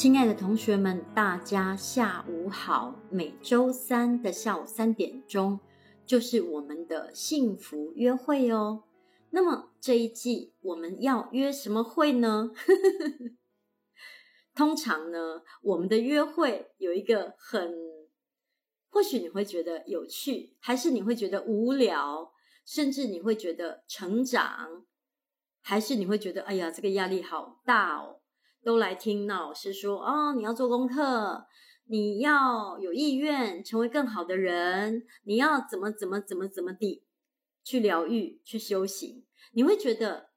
亲爱的同学们，大家下午好。每周三的下午三点钟，就是我们的幸福约会哦。那么这一季我们要约什么会呢？通常呢，我们的约会有一个很，或许你会觉得有趣，还是你会觉得无聊，甚至你会觉得成长，还是你会觉得哎呀，这个压力好大哦。都来听那老师说哦，你要做功课，你要有意愿成为更好的人，你要怎么怎么怎么怎么地去疗愈、去修行。你会觉得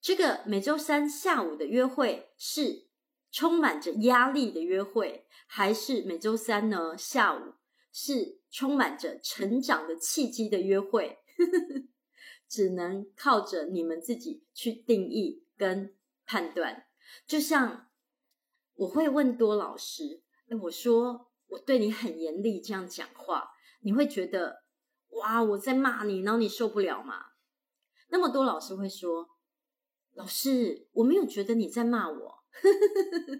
这个每周三下午的约会是充满着压力的约会，还是每周三呢下午是充满着成长的契机的约会？只能靠着你们自己去定义跟判断。就像我会问多老师，哎，我说我对你很严厉，这样讲话，你会觉得哇，我在骂你，然后你受不了吗？那么多老师会说，老师，我没有觉得你在骂我，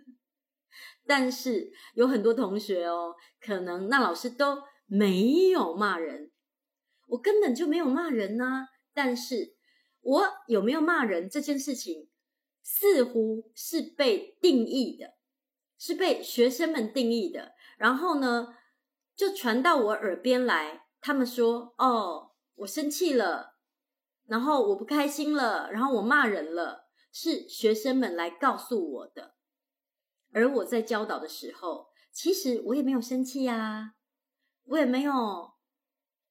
但是有很多同学哦，可能那老师都没有骂人，我根本就没有骂人呐，但是我有没有骂人这件事情，似乎是被定义的，是被学生们定义的。然后呢，就传到我耳边来。他们说：“哦，我生气了，然后我不开心了，然后我骂人了。”是学生们来告诉我的。而我在教导的时候，其实我也没有生气啊，我也没有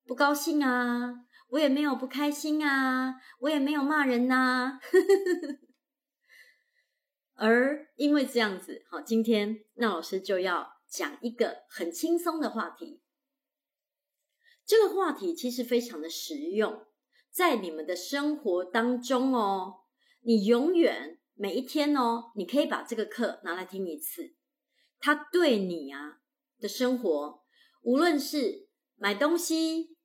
不高兴啊，我也没有不开心啊，我也没有骂人呐。而因为这样子，好，今天那老师就要讲一个很轻松的话题。这个话题其实非常的实用，在你们的生活当中哦，你永远每一天哦，你可以把这个课拿来听一次，它对你啊的生活，无论是买东西、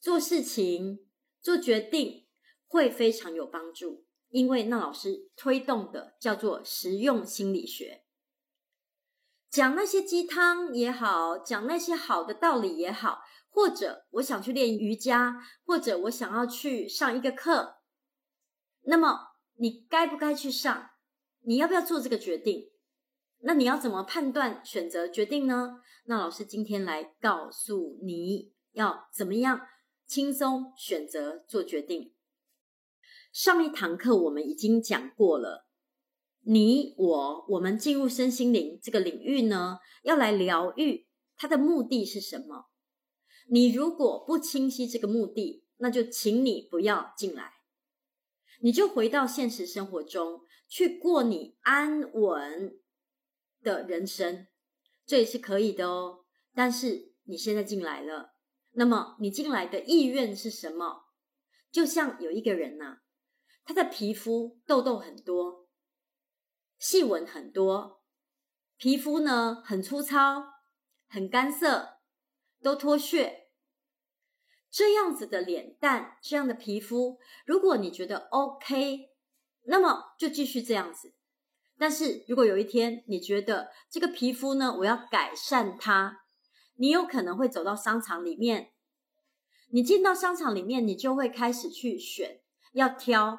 做事情、做决定，会非常有帮助。因为那老师推动的叫做实用心理学，讲那些鸡汤也好，讲那些好的道理也好，或者我想去练瑜伽，或者我想要去上一个课，那么你该不该去上？你要不要做这个决定？那你要怎么判断、选择、决定呢？那老师今天来告诉你要怎么样轻松选择做决定。上一堂课我们已经讲过了，你我我们进入身心灵这个领域呢，要来疗愈，它的目的是什么？你如果不清晰这个目的，那就请你不要进来，你就回到现实生活中去过你安稳的人生，这也是可以的哦。但是你现在进来了，那么你进来的意愿是什么？就像有一个人呐、他的皮肤痘痘很多，细纹很多，皮肤呢很粗糙，很干涩，都脱屑。这样子的脸蛋，这样的皮肤，如果你觉得 OK，那么就继续这样子。但是如果有一天你觉得这个皮肤呢，我要改善它，你有可能会走到商场里面。你进到商场里面，你就会开始去选，要挑。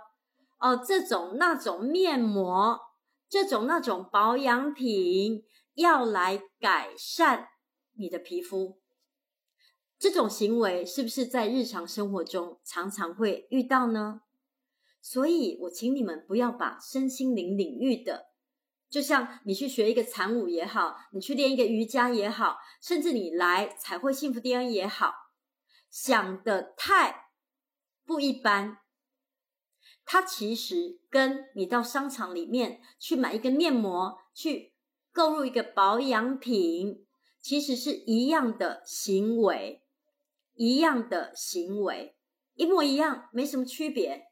哦，这种那种面膜，这种那种保养品，要来改善你的皮肤，这种行为是不是在日常生活中常常会遇到呢？所以我请你们不要把身心灵领域的，就像你去学一个禅舞也好，你去练一个瑜伽也好，甚至你来彩绘幸福 DNA 也好，想的太不一般。它其实跟你到商场里面去买一个面膜，去购入一个保养品，其实是一样的行为，一样的行为，一模一样，没什么区别。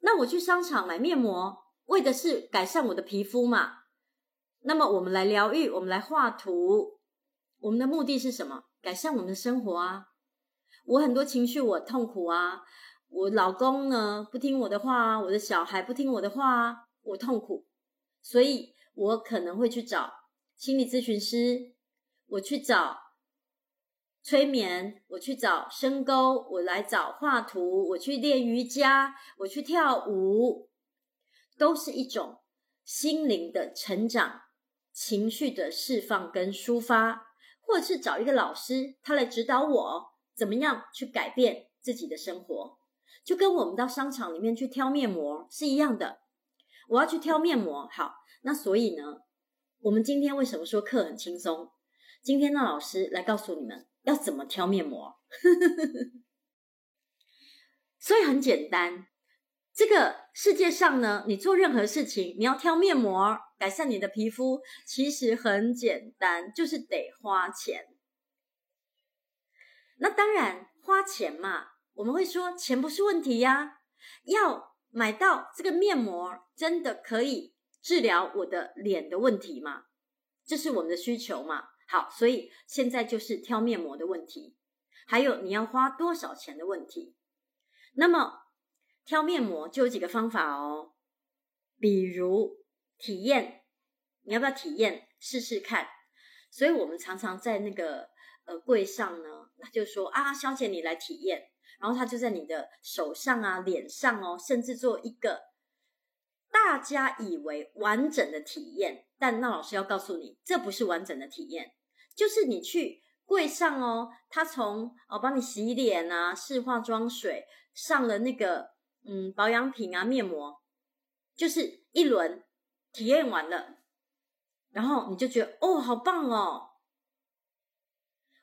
那我去商场买面膜，为的是改善我的皮肤嘛。那么我们来疗愈，我们来画图，我们的目的是什么？改善我们的生活啊。我很多情绪，我痛苦啊。我老公呢，不听我的话，我的小孩不听我的话，我痛苦，所以我可能会去找心理咨询师，我去找催眠，我去找深沟，我来找画图，我去练瑜伽，我去跳舞，都是一种心灵的成长、情绪的释放跟抒发，或者是找一个老师，他来指导我怎么样去改变自己的生活。就跟我们到商场里面去挑面膜是一样的，我要去挑面膜，好，那所以呢，我们今天为什么说课很轻松？今天让老师来告诉你们要怎么挑面膜，所以很简单。这个世界上呢，你做任何事情，你要挑面膜改善你的皮肤，其实很简单，就是得花钱。那当然花钱嘛。我们会说钱不是问题呀，要买到这个面膜，真的可以治疗我的脸的问题吗？这是我们的需求嘛。好，所以现在就是挑面膜的问题，还有你要花多少钱的问题。那么挑面膜就有几个方法哦，比如体验，你要不要体验试试看？所以我们常常在那个呃柜上呢，他就说啊，小姐你来体验。然后他就在你的手上啊、脸上哦，甚至做一个大家以为完整的体验，但那老师要告诉你，这不是完整的体验，就是你去柜上哦，他从哦帮你洗脸啊、试化妆水、上了那个嗯保养品啊、面膜，就是一轮体验完了，然后你就觉得哦，好棒哦！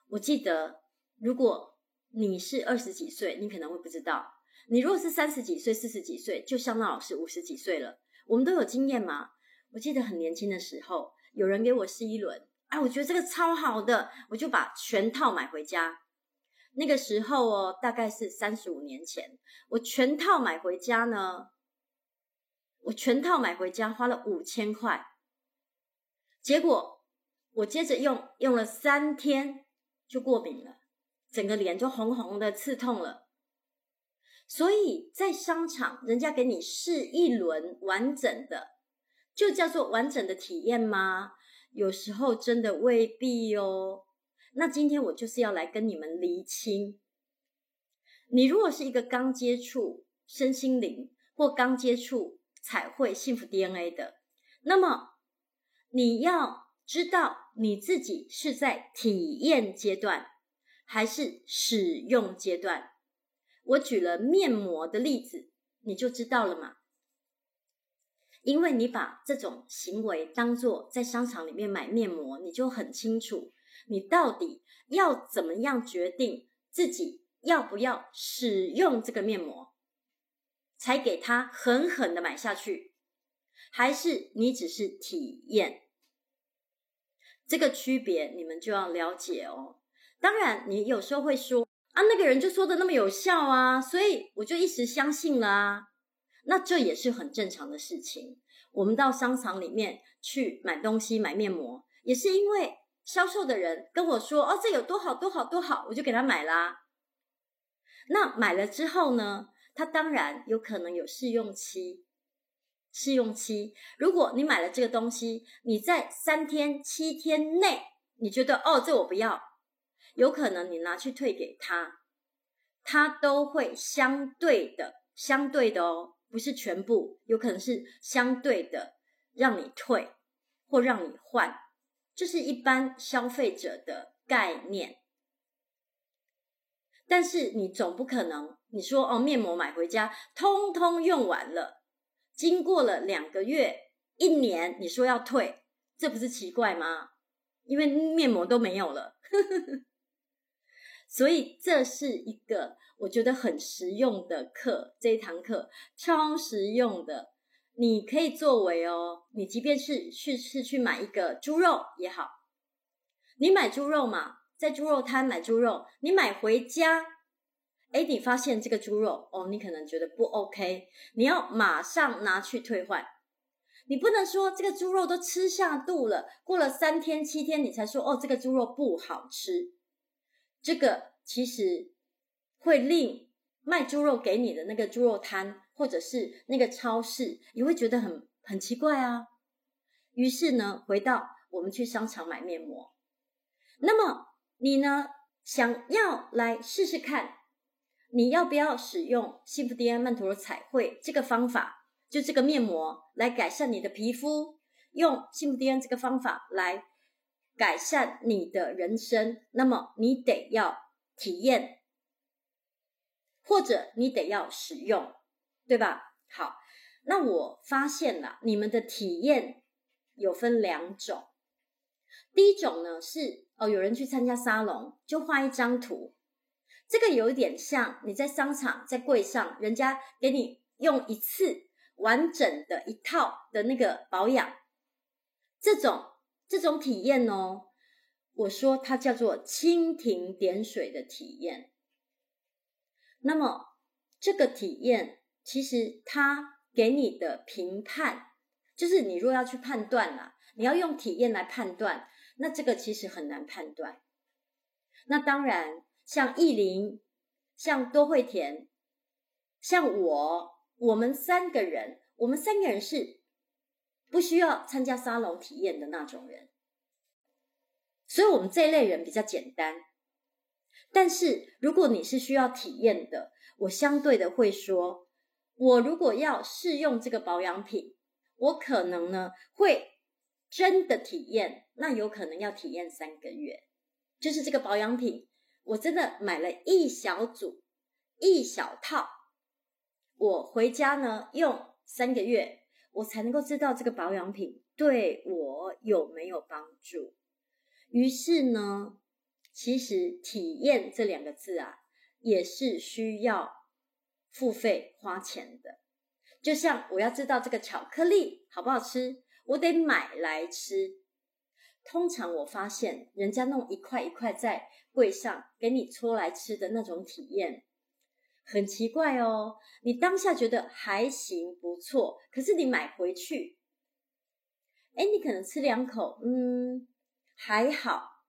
我记得如果。你是二十几岁，你可能会不知道。你如果是三十几岁、四十几岁，就像那老师五十几岁了，我们都有经验嘛。我记得很年轻的时候，有人给我试一轮，哎，我觉得这个超好的，我就把全套买回家。那个时候哦，大概是三十五年前，我全套买回家呢，我全套买回家花了五千块，结果我接着用，用了三天就过敏了。整个脸就红红的，刺痛了。所以在商场，人家给你试一轮完整的，就叫做完整的体验吗？有时候真的未必哦。那今天我就是要来跟你们厘清。你如果是一个刚接触身心灵或刚接触彩绘幸福 DNA 的，那么你要知道你自己是在体验阶段。还是使用阶段，我举了面膜的例子，你就知道了嘛。因为你把这种行为当做在商场里面买面膜，你就很清楚，你到底要怎么样决定自己要不要使用这个面膜，才给它狠狠的买下去，还是你只是体验？这个区别你们就要了解哦。当然，你有时候会说啊，那个人就说的那么有效啊，所以我就一时相信了啊。那这也是很正常的事情。我们到商场里面去买东西，买面膜，也是因为销售的人跟我说哦，这有多好多好多好，我就给他买啦。那买了之后呢，他当然有可能有试用期。试用期，如果你买了这个东西，你在三天、七天内，你觉得哦，这我不要。有可能你拿去退给他，他都会相对的、相对的哦，不是全部，有可能是相对的让你退或让你换，这是一般消费者的概念。但是你总不可能，你说哦，面膜买回家通通用完了，经过了两个月、一年，你说要退，这不是奇怪吗？因为面膜都没有了。所以这是一个我觉得很实用的课，这一堂课超实用的，你可以作为哦，你即便是去是去买一个猪肉也好，你买猪肉嘛，在猪肉摊买猪肉，你买回家，诶，你发现这个猪肉哦，你可能觉得不 OK，你要马上拿去退换，你不能说这个猪肉都吃下肚了，过了三天七天你才说哦，这个猪肉不好吃。这个其实会令卖猪肉给你的那个猪肉摊，或者是那个超市，你会觉得很很奇怪啊。于是呢，回到我们去商场买面膜。那么你呢，想要来试试看，你要不要使用幸福 DNA 曼陀罗彩绘这个方法，就这个面膜来改善你的皮肤，用幸福 DNA 这个方法来改善你的人生，那么你得要体验，或者你得要使用，对吧？好，那我发现了你们的体验有分两种。第一种呢是哦，有人去参加沙龙，就画一张图，这个有一点像你在商场在柜上，人家给你用一次完整的一套的那个保养，这种这种体验哦，我说它叫做蜻蜓点水的体验。那么这个体验。其实它给你的评判，就是你若要去判断啦，你要用体验来判断，那这个其实很难判断。那当然，像意林、像多慧田、像我，我们三个人，我们三个人是不需要参加沙龙体验的那种人，所以我们这一类人比较简单。但是如果你是需要体验的，我相对的会说。我如果要试用这个保养品，我可能呢会真的体验，那有可能要体验三个月。就是这个保养品，我真的买了一小组、一小套，我回家呢用三个月，我才能够知道这个保养品对我有没有帮助。于是呢，其实体验这两个字啊，也是需要。付费花钱的，就像我要知道这个巧克力好不好吃，我得买来吃。通常我发现人家弄一块一块在柜上给你搓来吃的那种体验，很奇怪哦。你当下觉得还行不错，可是你买回去，哎，你可能吃两口，嗯，还好。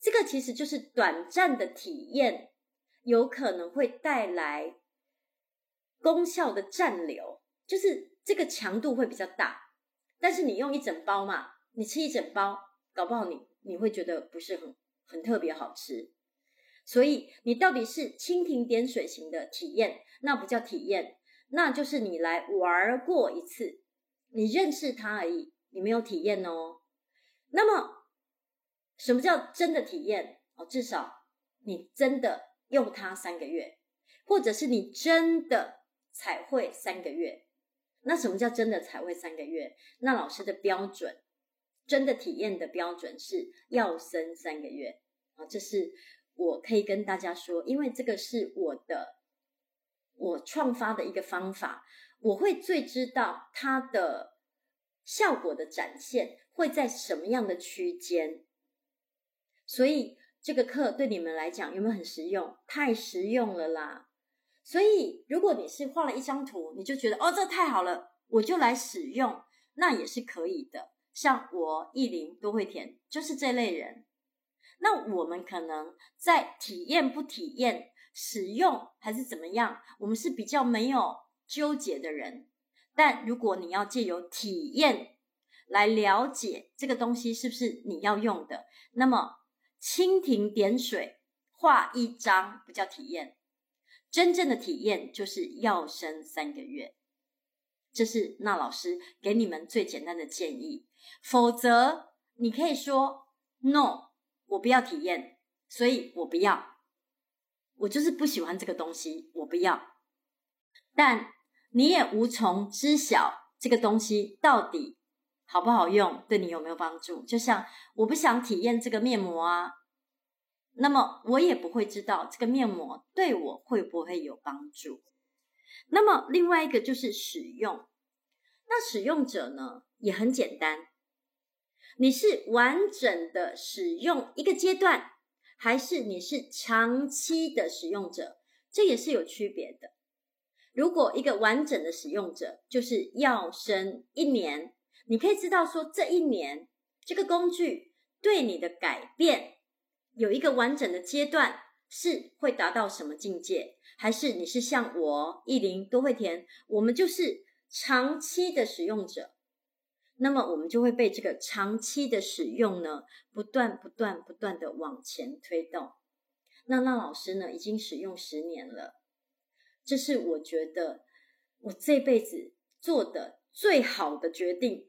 这个其实就是短暂的体验，有可能会带来。功效的暂留，就是这个强度会比较大，但是你用一整包嘛，你吃一整包，搞不好你你会觉得不是很很特别好吃。所以你到底是蜻蜓点水型的体验，那不叫体验，那就是你来玩过一次，你认识它而已，你没有体验哦。那么什么叫真的体验？哦，至少你真的用它三个月，或者是你真的。彩绘三个月，那什么叫真的彩绘三个月？那老师的标准，真的体验的标准是要生三个月啊！这是我可以跟大家说，因为这个是我的我创发的一个方法，我会最知道它的效果的展现会在什么样的区间，所以这个课对你们来讲有没有很实用？太实用了啦！所以，如果你是画了一张图，你就觉得哦，这太好了，我就来使用，那也是可以的。像我艺林都会田就是这类人。那我们可能在体验不体验、使用还是怎么样，我们是比较没有纠结的人。但如果你要借由体验来了解这个东西是不是你要用的，那么蜻蜓点水画一张不叫体验。真正的体验就是要生三个月，这是那老师给你们最简单的建议。否则，你可以说 “no”，我不要体验，所以我不要，我就是不喜欢这个东西，我不要。但你也无从知晓这个东西到底好不好用，对你有没有帮助。就像我不想体验这个面膜啊。那么我也不会知道这个面膜对我会不会有帮助。那么另外一个就是使用，那使用者呢也很简单，你是完整的使用一个阶段，还是你是长期的使用者，这也是有区别的。如果一个完整的使用者就是要生一年，你可以知道说这一年这个工具对你的改变。有一个完整的阶段是会达到什么境界，还是你是像我意林都会田，我们就是长期的使用者。那么我们就会被这个长期的使用呢，不断、不断、不断的往前推动。那那老师呢，已经使用十年了，这是我觉得我这辈子做的最好的决定。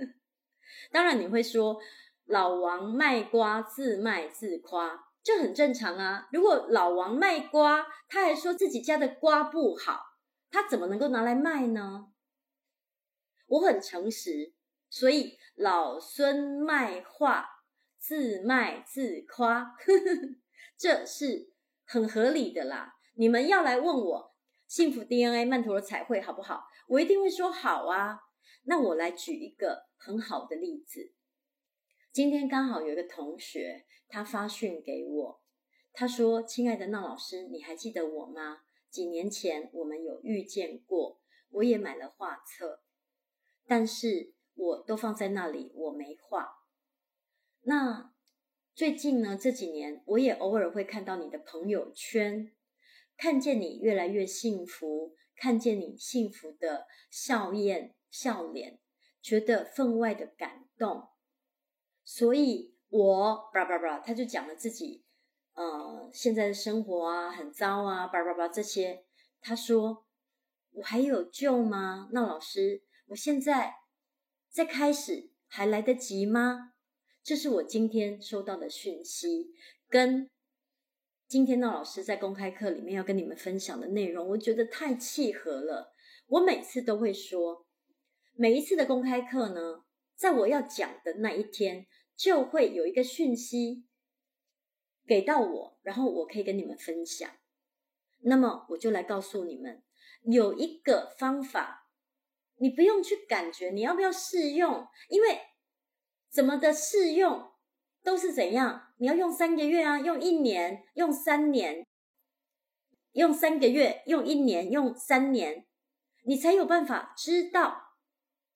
当然你会说，老王卖瓜，自卖自夸，这很正常啊。如果老王卖瓜，他还说自己家的瓜不好，他怎么能够拿来卖呢？我很诚实，所以老孙卖画，自卖自夸，这是很合理的啦。你们要来问我幸福 DNA 曼陀罗彩绘好不好？我一定会说好啊。那我来举一个很好的例子。今天刚好有一个同学，他发讯给我，他说：“亲爱的娜老师，你还记得我吗？几年前我们有遇见过，我也买了画册。”但是我都放在那里，我没画。那最近呢，这几年我也偶尔会看到你的朋友圈，看见你越来越幸福，看见你幸福的笑颜笑脸，觉得分外的感动。所以我叭叭叭，他就讲了自己呃现在的生活啊很糟啊叭叭叭这些。他说我还有救吗？那老师。我现在再开始还来得及吗？这是我今天收到的讯息，跟今天的老师在公开课里面要跟你们分享的内容，我觉得太契合了。我每次都会说，每一次的公开课呢，在我要讲的那一天，就会有一个讯息给到我，然后我可以跟你们分享。那么我就来告诉你们，有一个方法。你不用去感觉你要不要试用，因为怎么的试用都是怎样，你要用三个月啊，用一年，用三年，用三个月，用一年，用三年，你才有办法知道，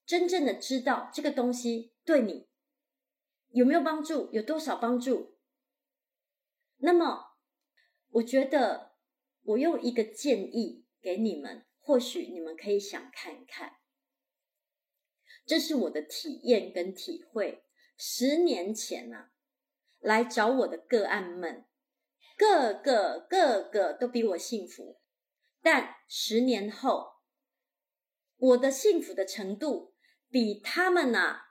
真正的知道这个东西对你有没有帮助，有多少帮助。那么，我觉得我用一个建议给你们，或许你们可以想看看。这是我的体验跟体会。十年前、啊，来找我的个案们，个个个个都比我幸福。但十年后，我的幸福的程度比他们呐、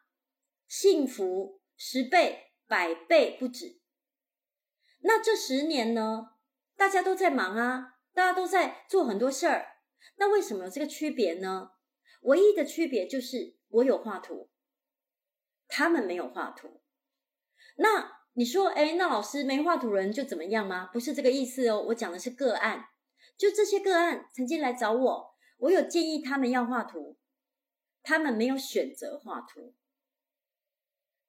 幸福十倍、百倍不止。那这十年呢，大家都在忙啊，大家都在做很多事儿。那为什么有这个区别呢？唯一的区别就是。我有画图，他们没有画图。那你说，哎，那老师没画图人就怎么样吗？不是这个意思哦。我讲的是个案，就这些个案曾经来找我，我有建议他们要画图，他们没有选择画图。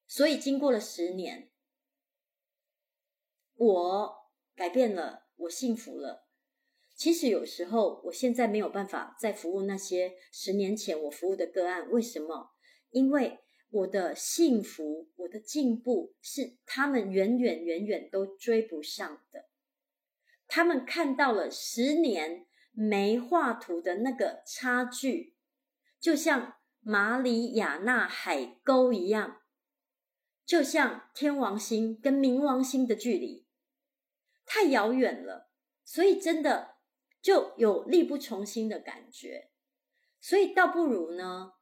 所以经过了十年，我改变了，我幸福了。其实有时候，我现在没有办法再服务那些十年前我服务的个案。为什么？因为我的幸福、我的进步是他们远远远远都追不上的。他们看到了十年没画图的那个差距，就像马里亚纳海沟一样，就像天王星跟冥王星的距离太遥远了，所以真的。就有力不从心的感觉，所以倒不如呢，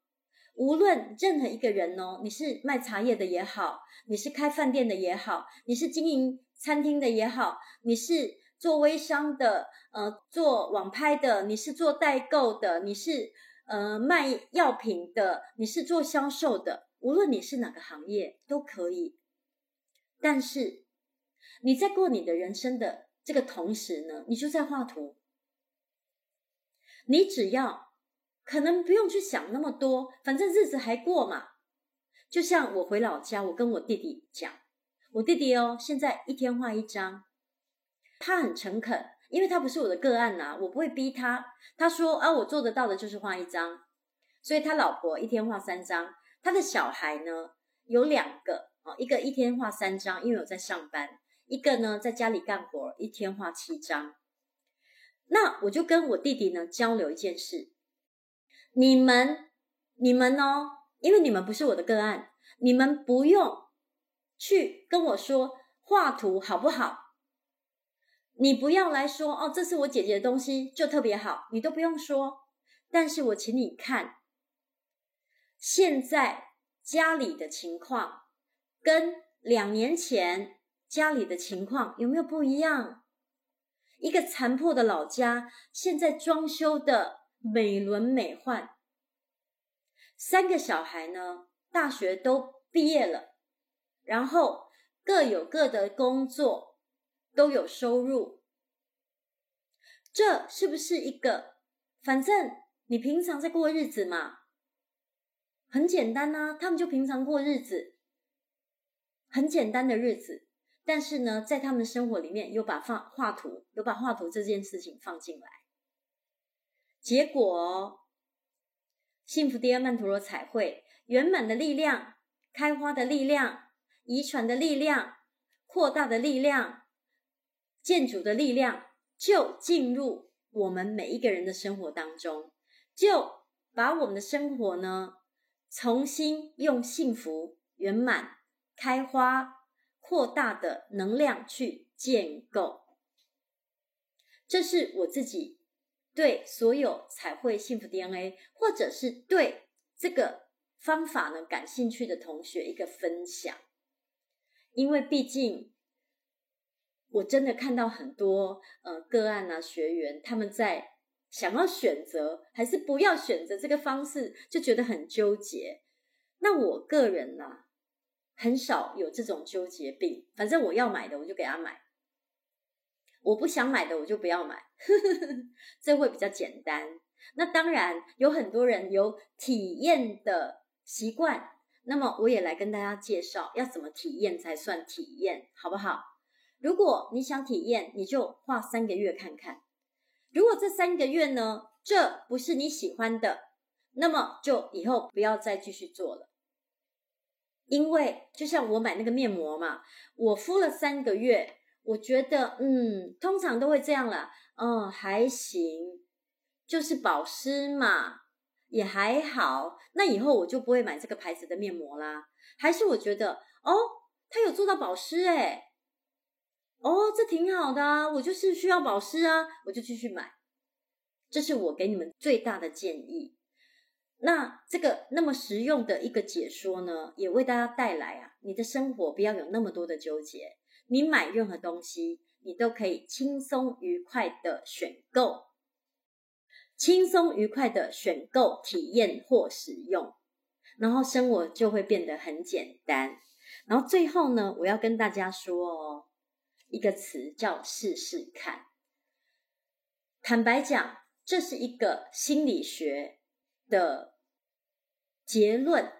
无论任何一个人哦，你是卖茶叶的也好，你是开饭店的也好，你是经营餐厅的也好，你是做微商的，呃，做网拍的，你是做代购的，你是呃卖药品的，你是做销售的，无论你是哪个行业都可以。但是你在过你的人生的这个同时呢，你就在画图。你只要可能不用去想那么多，反正日子还过嘛。就像我回老家，我跟我弟弟讲，我弟弟哦，现在一天画一张，他很诚恳，因为他不是我的个案呐、啊，我不会逼他。他说啊，我做得到的就是画一张，所以他老婆一天画三张，他的小孩呢有两个哦，一个一天画三张，因为我在上班，一个呢在家里干活，一天画七张。那我就跟我弟弟呢交流一件事，你们，你们哦，因为你们不是我的个案，你们不用去跟我说画图好不好。你不要来说哦，这是我姐姐的东西，就特别好，你都不用说。但是我请你看，现在家里的情况跟两年前家里的情况有没有不一样？一个残破的老家，现在装修的美轮美奂。三个小孩呢，大学都毕业了，然后各有各的工作，都有收入。这是不是一个？反正你平常在过日子嘛，很简单呐。他们就平常过日子，很简单的日子。但是呢，在他们生活里面，有把放画图，有把画图这件事情放进来。结果，幸福迪亚曼陀罗彩绘圆满的力量、开花的力量、遗传的力量、扩大的力量、建筑的力量，就进入我们每一个人的生活当中，就把我们的生活呢，重新用幸福、圆满、开花。扩大的能量去建构，这是我自己对所有彩绘幸福 DNA，或者是对这个方法呢感兴趣的同学一个分享。因为毕竟我真的看到很多呃个案啊学员，他们在想要选择还是不要选择这个方式，就觉得很纠结。那我个人呢、很少有这种纠结病，反正我要买的我就给他买，我不想买的我就不要买，这会比较简单。那当然有很多人有体验的习惯，那么我也来跟大家介绍要怎么体验才算体验，好不好？如果你想体验，你就画三个月看看。如果这三个月呢，这不是你喜欢的，那么就以后不要再继续做了。因为就像我买那个面膜嘛，我敷了三个月，我觉得嗯，通常都会这样啦，嗯，还行，就是保湿嘛，也还好。那以后我就不会买这个牌子的面膜啦。还是我觉得哦，它有做到保湿诶，哦，这挺好的啊，我就是需要保湿啊，我就继续买。这是我给你们最大的建议。那这个那么实用的一个解说呢，也为大家带来啊，你的生活不要有那么多的纠结。你买任何东西，你都可以轻松愉快的选购，轻松愉快的选购、体验或使用，然后生活就会变得很简单。然后最后呢，我要跟大家说哦，一个词叫试试看。坦白讲，这是一个心理学。的结论，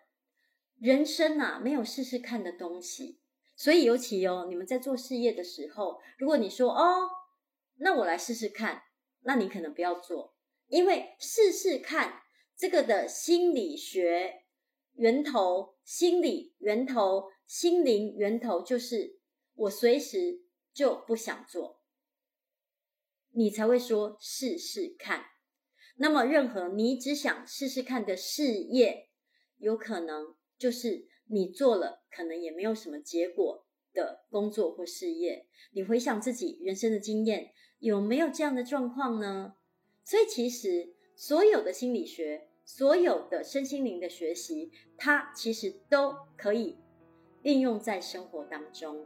人生啊，没有试试看的东西。所以尤其哦，你们在做事业的时候，如果你说哦，那我来试试看，那你可能不要做，因为试试看这个的心理学源头、心理源头、心灵源头，就是我随时就不想做，你才会说试试看。那么，任何你只想试试看的事业，有可能就是你做了，可能也没有什么结果的工作或事业。你回想自己人生的经验，有没有这样的状况呢？所以，其实所有的心理学，所有的身心灵的学习，它其实都可以运用在生活当中。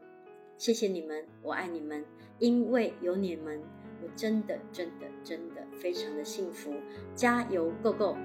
谢谢你们，我爱你们，因为有你们。我真的真的真的非常的幸福，加油，Go Go！